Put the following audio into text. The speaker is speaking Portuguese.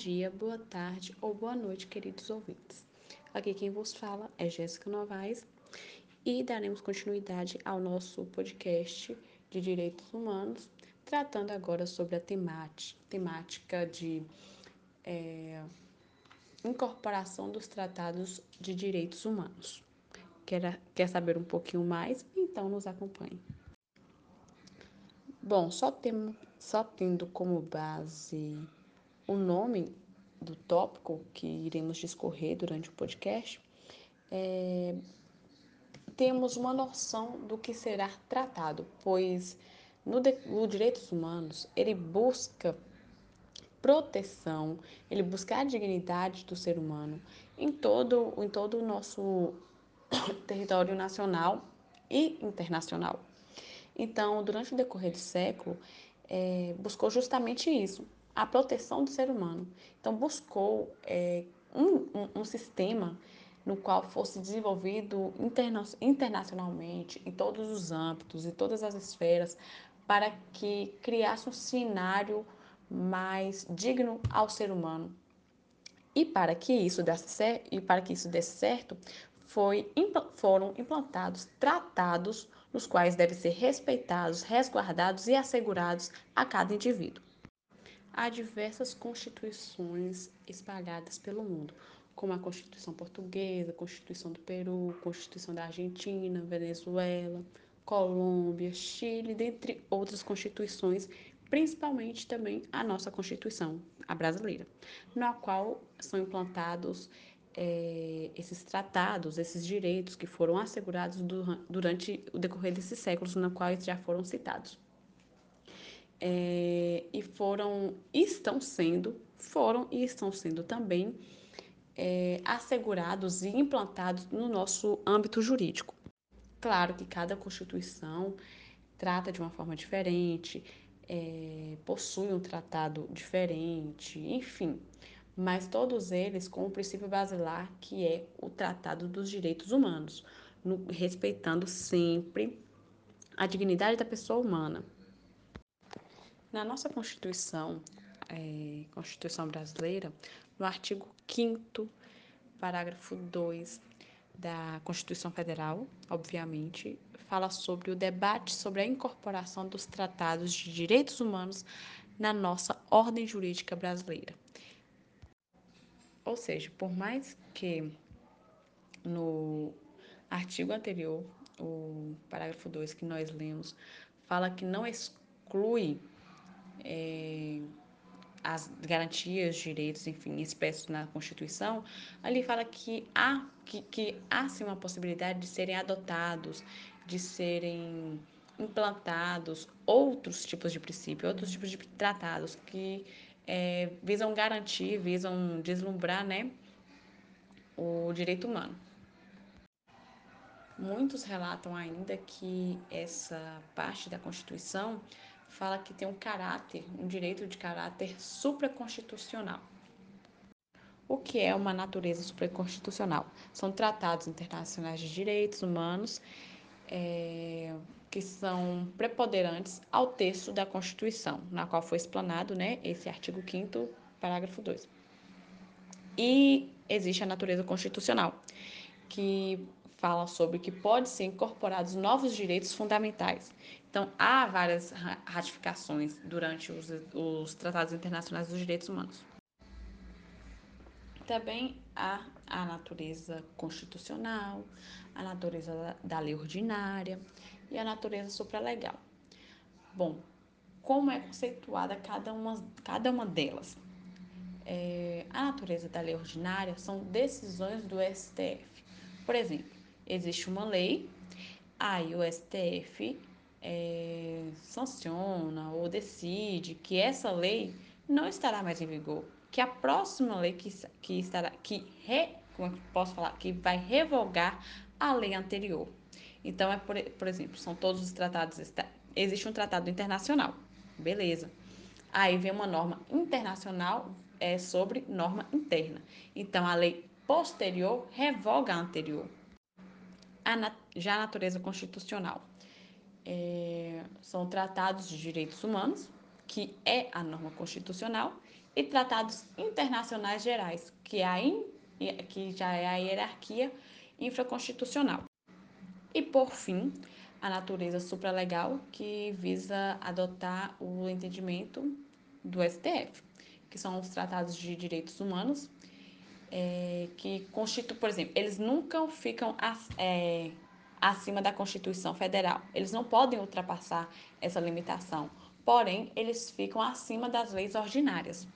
dia, boa tarde ou boa noite, queridos ouvintes. Aqui quem vos fala é Jéssica Novaes e daremos continuidade ao nosso podcast de direitos humanos, tratando agora sobre a temática, temática de é, incorporação dos tratados de direitos humanos. Quer, quer saber um pouquinho mais? Então nos acompanhe. Bom, só, tem, só tendo como base o nome do tópico que iremos discorrer durante o podcast, é, temos uma noção do que será tratado, pois no, de, no direitos humanos ele busca proteção, ele busca a dignidade do ser humano em todo, em todo o nosso território nacional e internacional. Então, durante o decorrer do século, é, buscou justamente isso, a proteção do ser humano. Então, buscou é, um, um, um, sistema no qual fosse desenvolvido interna internacionalmente, em todos os âmbitos, em todas as esferas, para que criasse um cenário mais digno ao ser humano. E para que isso desse certo, e para que isso desse certo, foi, foram implantados tratados nos quais devem ser respeitados, resguardados e assegurados a cada indivíduo. Há diversas constituições espalhadas pelo mundo, como a Constituição Portuguesa, Constituição do Peru, Constituição da Argentina, Venezuela, Colômbia, Chile, dentre outras constituições, principalmente também a nossa Constituição, a brasileira, na qual são implantados é, esses tratados, esses direitos que foram assegurados durante o decorrer desses séculos, na quais já foram citados. É, e foram, estão sendo, foram e estão sendo também é, assegurados e implantados no nosso âmbito jurídico. Claro que cada Constituição trata de uma forma diferente, é, possui um tratado diferente, enfim, mas todos eles com o princípio basilar que é o Tratado dos Direitos Humanos, no, respeitando sempre a dignidade da pessoa humana, na nossa Constituição, é, Constituição Brasileira, no artigo 5 parágrafo 2 da Constituição Federal, obviamente, fala sobre o debate sobre a incorporação dos tratados de direitos humanos na nossa ordem jurídica brasileira. Ou seja, por mais que no artigo anterior, o parágrafo 2 que nós lemos, fala que não exclui é, as garantias, direitos, enfim, expressos na Constituição, ali fala que há, que, que há sim uma possibilidade de serem adotados, de serem implantados outros tipos de princípios, outros tipos de tratados que é, visam garantir, visam deslumbrar né, o direito humano. Muitos relatam ainda que essa parte da Constituição fala que tem um caráter, um direito de caráter supraconstitucional. O que é uma natureza supraconstitucional? São tratados internacionais de direitos humanos é, que são preponderantes ao texto da Constituição, na qual foi explanado né, esse artigo 5 parágrafo 2. E existe a natureza constitucional, que fala sobre que pode ser incorporados novos direitos fundamentais. Então, há várias ratificações durante os, os tratados internacionais dos direitos humanos. Também há a natureza constitucional, a natureza da, lei ordinária e a natureza supralegal. Bom, como é conceituada cada uma, cada uma delas? É, a natureza da lei ordinária são decisões do STF. Por exemplo, existe uma lei, aí o STF é, sanciona ou decide que essa lei não estará mais em vigor, que a próxima lei que, que estará, que re, como é que posso falar, que vai revogar a lei anterior. Então, é por, por exemplo, são todos os tratados, existe um tratado internacional, beleza. Aí vem uma norma internacional é, sobre norma interna. Então, a lei posterior revoga a anterior a, já a natureza constitucional. É, são tratados de direitos humanos que é a norma constitucional, e tratados internacionais gerais, que, é a in, que já é a hierarquia infraconstitucional. E, por fim, a natureza supralegal, que visa adotar o entendimento do STF, que são os tratados de direitos humanos, é, que constituem, por exemplo, eles nunca ficam é, acima da Constituição Federal. Eles não podem ultrapassar essa limitação, porém, eles ficam acima das leis ordinárias.